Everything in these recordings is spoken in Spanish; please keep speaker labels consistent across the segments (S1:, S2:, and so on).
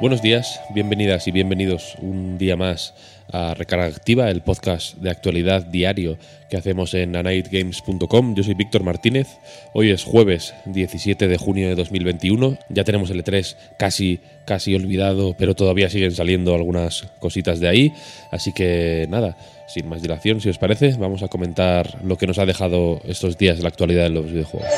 S1: Buenos días, bienvenidas y bienvenidos un día más a Recarga Activa, el podcast de actualidad diario que hacemos en anightgames.com. Yo soy Víctor Martínez. Hoy es jueves 17 de junio de 2021. Ya tenemos el E3 casi, casi olvidado, pero todavía siguen saliendo algunas cositas de ahí. Así que nada, sin más dilación, si os parece, vamos a comentar lo que nos ha dejado estos días la actualidad de los videojuegos.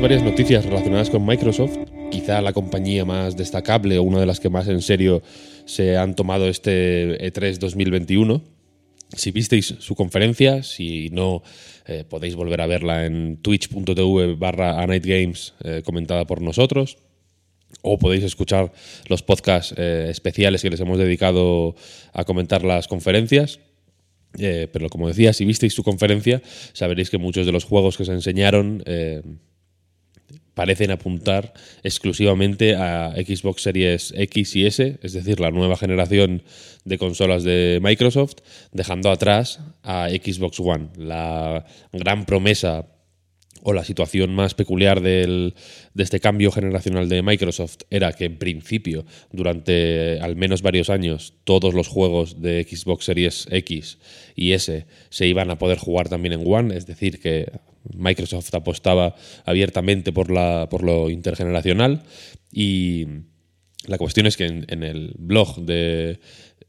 S1: Varias noticias relacionadas con Microsoft, quizá la compañía más destacable o una de las que más en serio se han tomado este E3 2021. Si visteis su conferencia, si no, eh, podéis volver a verla en twitch.tv barra Games eh, comentada por nosotros. O podéis escuchar los podcasts eh, especiales que les hemos dedicado a comentar las conferencias. Pero como decía, si visteis su conferencia, sabréis que muchos de los juegos que se enseñaron parecen apuntar exclusivamente a Xbox Series X y S, es decir, la nueva generación de consolas de Microsoft, dejando atrás a Xbox One. La gran promesa o la situación más peculiar de este cambio generacional de Microsoft era que en principio, durante al menos varios años, todos los juegos de Xbox Series X y S se iban a poder jugar también en One, es decir, que Microsoft apostaba abiertamente por, la, por lo intergeneracional y la cuestión es que en, el blog de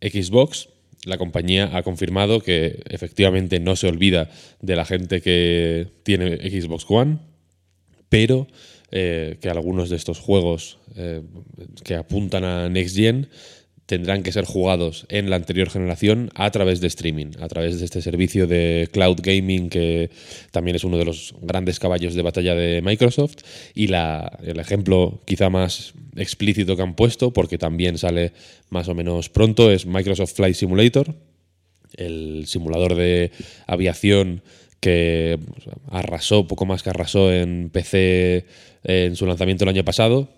S1: Xbox la compañía ha confirmado que efectivamente no se olvida de la gente que tiene Xbox One, pero eh, que algunos de estos juegos eh, que apuntan a Next Gen tendrán que ser jugados en la anterior generación a través de streaming, a través de este servicio de cloud gaming que también es uno de los grandes caballos de batalla de Microsoft. Y el ejemplo quizá más explícito que han puesto, porque también sale más o menos pronto, es Microsoft Flight Simulator, el simulador de aviación que arrasó, poco más que arrasó en PC en su lanzamiento el año pasado,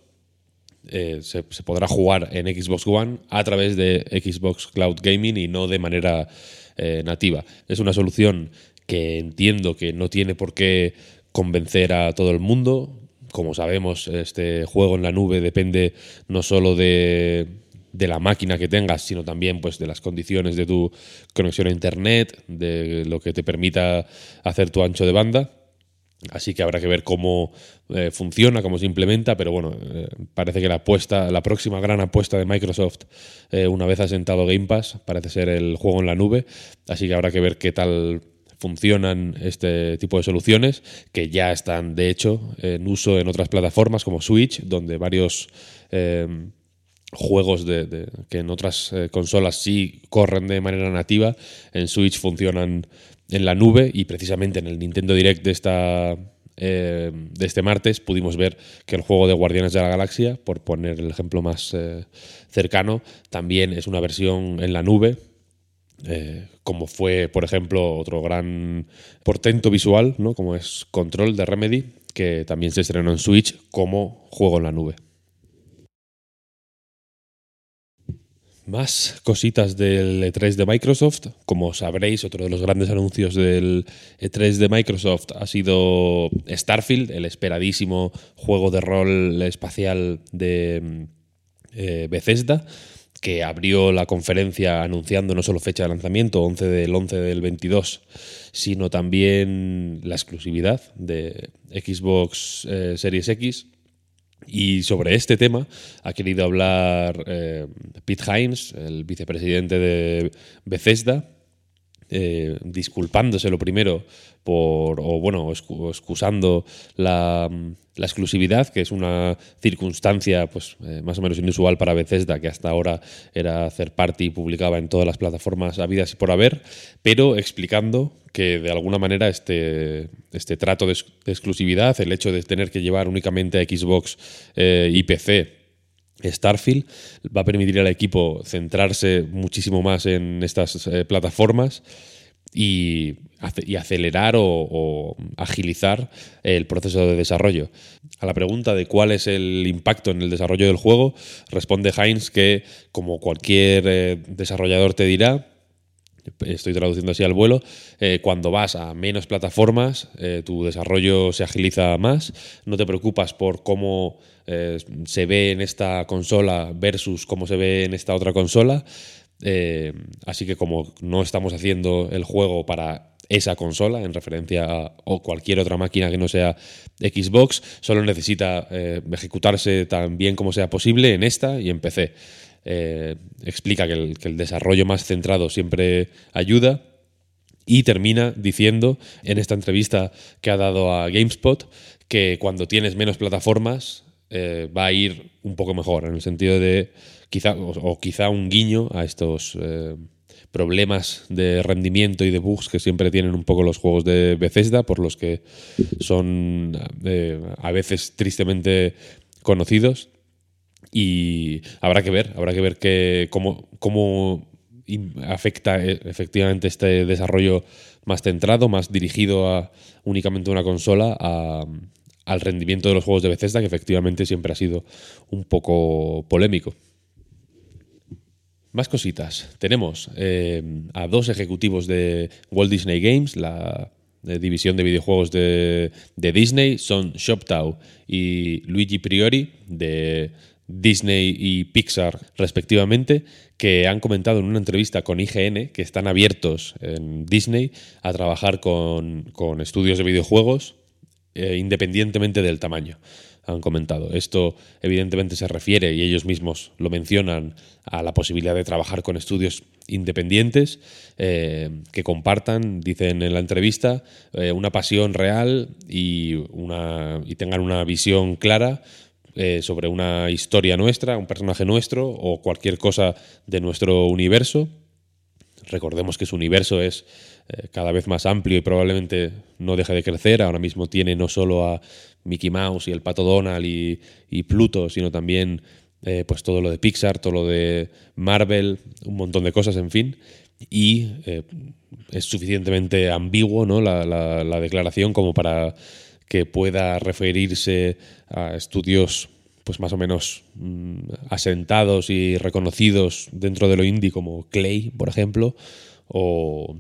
S1: eh, se, podrá jugar en Xbox One a través de Xbox Cloud Gaming y no de manera eh, nativa. Es una solución que entiendo que no tiene por qué convencer a todo el mundo. Como sabemos, este juego en la nube depende no solo de, de la máquina que tengas, sino también pues, de las condiciones de tu conexión a Internet, de lo que te permita hacer tu ancho de banda. Así que habrá que ver cómo eh, funciona, cómo se implementa, pero bueno, eh, parece que la apuesta, la próxima gran apuesta de Microsoft, eh, una vez asentado Game Pass, parece ser el juego en la nube. Así que habrá que ver qué tal funcionan este tipo de soluciones, que ya están de hecho en uso en otras plataformas como Switch, donde varios juegos de, de, que en otras consolas sí corren de manera nativa, en Switch funcionan en la nube y precisamente en el Nintendo Direct de esta eh, de este martes pudimos ver que el juego de Guardianes de la Galaxia, por poner el ejemplo más eh, cercano, también es una versión en la nube, eh, como fue, por ejemplo, otro gran portento visual, ¿no? como es Control de Remedy, que también se estrenó en Switch como juego en la nube. Más cositas del E3 de Microsoft. Como sabréis, otro de los grandes anuncios del E3 de Microsoft ha sido Starfield, el esperadísimo juego de rol espacial de eh, Bethesda, que abrió la conferencia anunciando no solo fecha de lanzamiento, 11 del 11 del 22, sino también la exclusividad de Xbox eh, Series X y sobre este tema ha querido hablar eh, Pete Hines, el vicepresidente de Bethesda, eh, disculpándose lo primero por, o bueno, excusando la, exclusividad, que es una circunstancia pues, eh, más o menos inusual para Bethesda, que hasta ahora era hacer parte y publicaba en todas las plataformas habidas y por haber, pero explicando que de alguna manera este, este trato de, exclusividad, el hecho de tener que llevar únicamente a Xbox eh, y PC, Starfield va a permitir al equipo centrarse muchísimo más en estas eh, plataformas y, acelerar o, agilizar el proceso de desarrollo. A la pregunta de cuál es el impacto en el desarrollo del juego, responde Heinz que, como cualquier eh, desarrollador te dirá, estoy traduciendo así al vuelo, eh, cuando vas a menos plataformas, eh, tu desarrollo se agiliza más, no te preocupas por cómo eh, se ve en esta consola versus cómo se ve en esta otra consola, así que como no estamos haciendo el juego para esa consola en referencia a o cualquier otra máquina que no sea Xbox, solo necesita ejecutarse tan bien como sea posible en esta y en PC. Eh, explica que el, desarrollo más centrado siempre ayuda y termina diciendo en esta entrevista que ha dado a GameSpot que cuando tienes menos plataformas eh, va a ir un poco mejor, en el sentido de quizá o, quizá un guiño a estos eh, problemas de rendimiento y de bugs que siempre tienen un poco los juegos de Bethesda, por los que son a veces tristemente conocidos y habrá que ver, habrá que ver que, cómo, cómo afecta eh, efectivamente este desarrollo más centrado, más dirigido a únicamente una consola, al rendimiento de los juegos de Bethesda, que efectivamente siempre ha sido un poco polémico. Más cositas. Tenemos eh, a dos ejecutivos de Walt Disney Games, la división de videojuegos de, de Disney, son Shoptau y Luigi Priori, de Disney y Pixar respectivamente, que han comentado en una entrevista con IGN que están abiertos en Disney a trabajar con, estudios de videojuegos eh, independientemente del tamaño. Han comentado. Esto evidentemente se refiere, y ellos mismos lo mencionan, a la posibilidad de trabajar con estudios independientes eh, que compartan, dicen en la entrevista, eh, una pasión real y, tengan una visión clara eh, sobre una historia nuestra, un personaje nuestro o cualquier cosa de nuestro universo. Recordemos que su universo es eh, cada vez más amplio y probablemente no deje de crecer. Ahora mismo tiene no solo a Mickey Mouse y el Pato Donald y, Pluto, sino también eh, pues todo lo de Pixar, todo lo de Marvel, un montón de cosas, en fin. Y es suficientemente ambiguo ¿no? la declaración como para que pueda referirse a estudios pues más o menos mm, asentados y reconocidos dentro de lo indie como Clay, por ejemplo, o,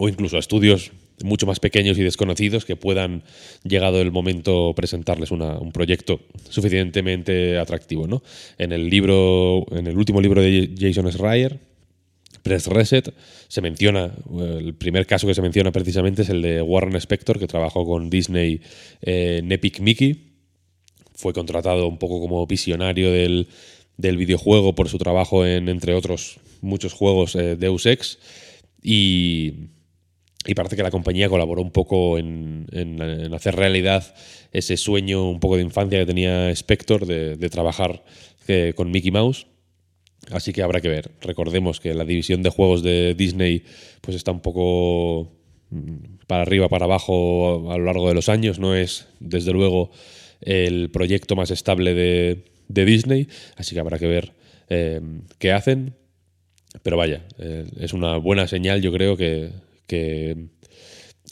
S1: incluso a estudios mucho más pequeños y desconocidos que puedan, llegado el momento, presentarles un proyecto suficientemente atractivo. ¿no? En el libro, en el último libro de Jason Schreier, Press Reset, se menciona, el primer caso que se menciona precisamente es el de Warren Spector, que trabajó con Disney en Epic Mickey. Fue contratado un poco como visionario del, videojuego por su trabajo en, entre otros, muchos juegos eh, Deus Ex. Y, parece que la compañía colaboró un poco en, hacer realidad ese sueño un poco de infancia que tenía Spector de, trabajar eh, con Mickey Mouse. Así que habrá que ver. Recordemos que la división de juegos de Disney pues está un poco mm, para arriba, para abajo a lo largo de los años. No es, desde luego, el proyecto más estable de, Disney. Así que habrá que ver eh, qué hacen. Pero vaya, eh, es una buena señal, yo creo, que,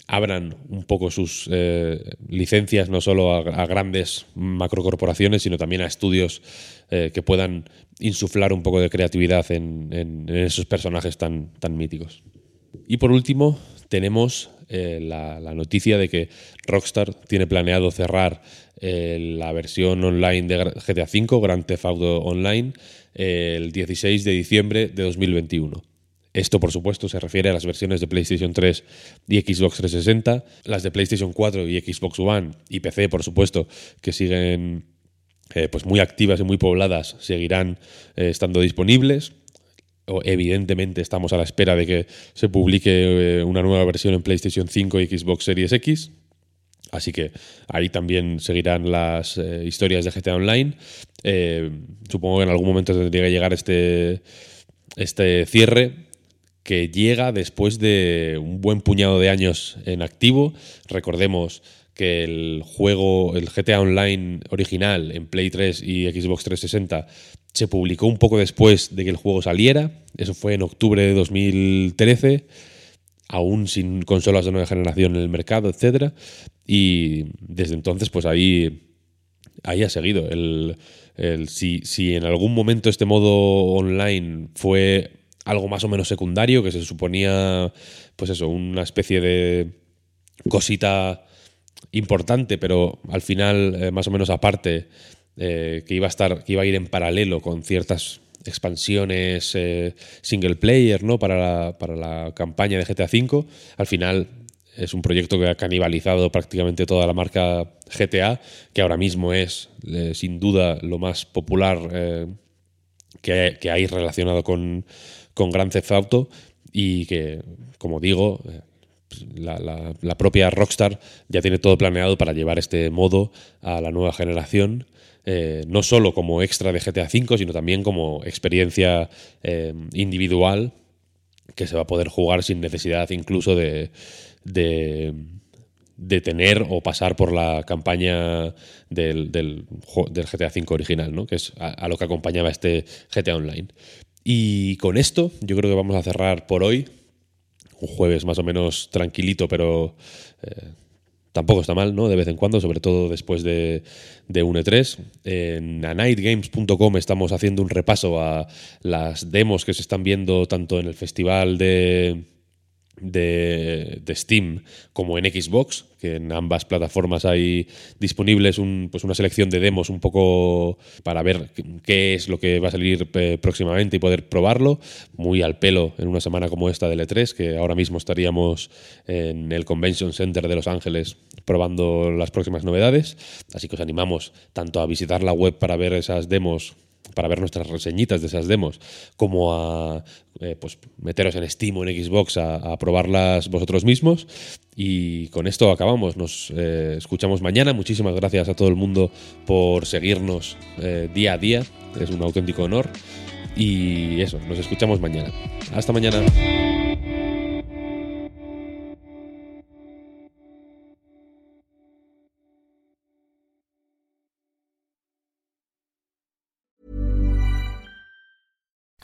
S1: abran un poco sus eh, licencias no solo a, grandes macrocorporaciones, sino también a estudios que puedan insuflar un poco de creatividad en, esos personajes tan, tan míticos. Y por último, tenemos eh, la, noticia de que Rockstar tiene planeado cerrar eh, la versión online de GTA V, Grand Theft Auto Online, el 16 de diciembre de 2021. Esto, por supuesto, se refiere a las versiones de PlayStation 3 y Xbox 360, las de PlayStation 4 y Xbox One y PC, por supuesto, que siguen eh, pues muy activas y muy pobladas seguirán eh, estando disponibles. evidentemente estamos a la espera de que se publique eh, una nueva versión en PlayStation 5 y Xbox Series X. Así que ahí también seguirán las historias de GTA Online. Supongo que en algún momento tendría que llegar este, este cierre que llega después de un buen puñado de años en activo. Recordemos que el juego, el GTA Online original en Play 3 y Xbox 360 se publicó un poco después de que el juego saliera. Eso fue en octubre de 2013, aún sin consolas de nueva generación en el mercado, etc. Y desde entonces, pues ahí, ahí ha seguido. El, si, si en algún momento este modo online fue algo más o menos secundario, que se suponía, pues eso, una especie de cosita importante, pero al final eh, más o menos aparte, eh, que iba a estar, que iba a ir en paralelo con ciertas expansiones eh, single player, ¿no? Para la, para la campaña de GTA V. Al final es un proyecto que ha canibalizado prácticamente toda la marca GTA, que ahora mismo es sin duda lo más popular que, que, hay relacionado con, con Grand Theft Auto y que, como digo, la, propia Rockstar ya tiene todo planeado para llevar este modo a la nueva generación. Eh, no solo como extra de GTA V, sino también como experiencia eh, individual que se va a poder jugar sin necesidad incluso de, de, tener o pasar por la campaña del, del, GTA V original, ¿no? que es a, lo que acompañaba este GTA Online. Y con esto yo creo que vamos a cerrar por hoy un jueves más o menos tranquilito, pero eh, tampoco está mal, ¿no? De vez en cuando, sobre todo después de, de un E3. En anightgames.com estamos haciendo un repaso a las demos que se están viendo tanto en el festival de de, Steam como en Xbox, que en ambas plataformas hay disponibles pues una selección de demos un poco para ver qué es lo que va a salir eh, próximamente y poder probarlo, muy al pelo en una semana como esta del E3, que ahora mismo estaríamos en el Convention Center de Los Ángeles probando las próximas novedades, así que os animamos tanto a visitar la web para ver esas demos para ver nuestras reseñitas de esas demos, como a eh, pues meteros en Steam o en Xbox a, probarlas vosotros mismos. Y con esto acabamos. Nos eh, escuchamos mañana. Muchísimas gracias a todo el mundo por seguirnos eh, día a día. Es un auténtico honor. Y eso, nos escuchamos mañana. Hasta mañana.